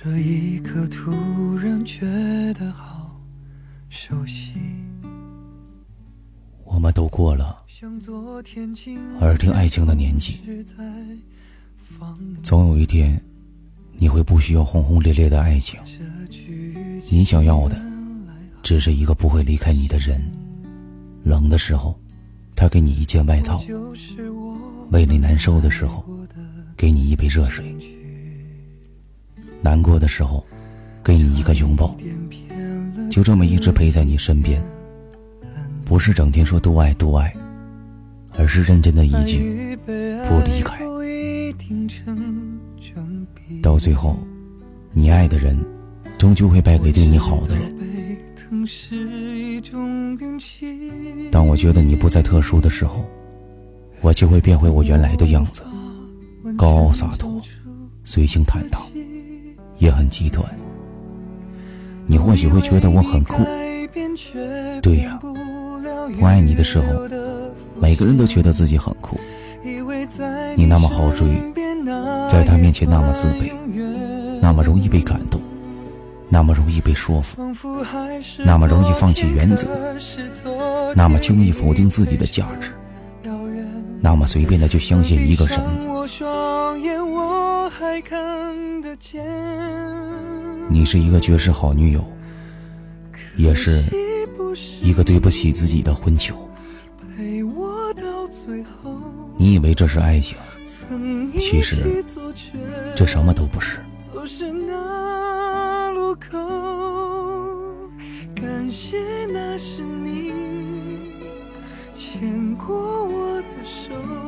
这一刻突然觉得好熟悉，我们都过了耳听爱情的年纪，总有一天，你会不需要轰轰烈烈的爱情，你想要的只是一个不会离开你的人。冷的时候，他给你一件外套；胃里难受的时候，给你一杯热水；难过的时候，给你一个拥抱。就这么一直陪在你身边，不是整天说多爱多爱，而是认真的一句不离开。到最后，你爱的人，终究会败给对你好的人。当我觉得你不再特殊的时候，我就会变回我原来的样子，高傲洒脱，随性坦荡，也很极端。你或许会觉得我很酷，对呀，我爱你的时候，每个人都觉得自己很酷。你那么好追，在他面前那么自卑，那么容易被感动。那么容易被说服，那么容易放弃原则，那么轻易否定自己的价值，那么随便的就相信一个人。你是一个绝世好女友，也是一个对不起自己的混球。你以为这是爱情，其实这什么都不是。感谢那是你牵过。手。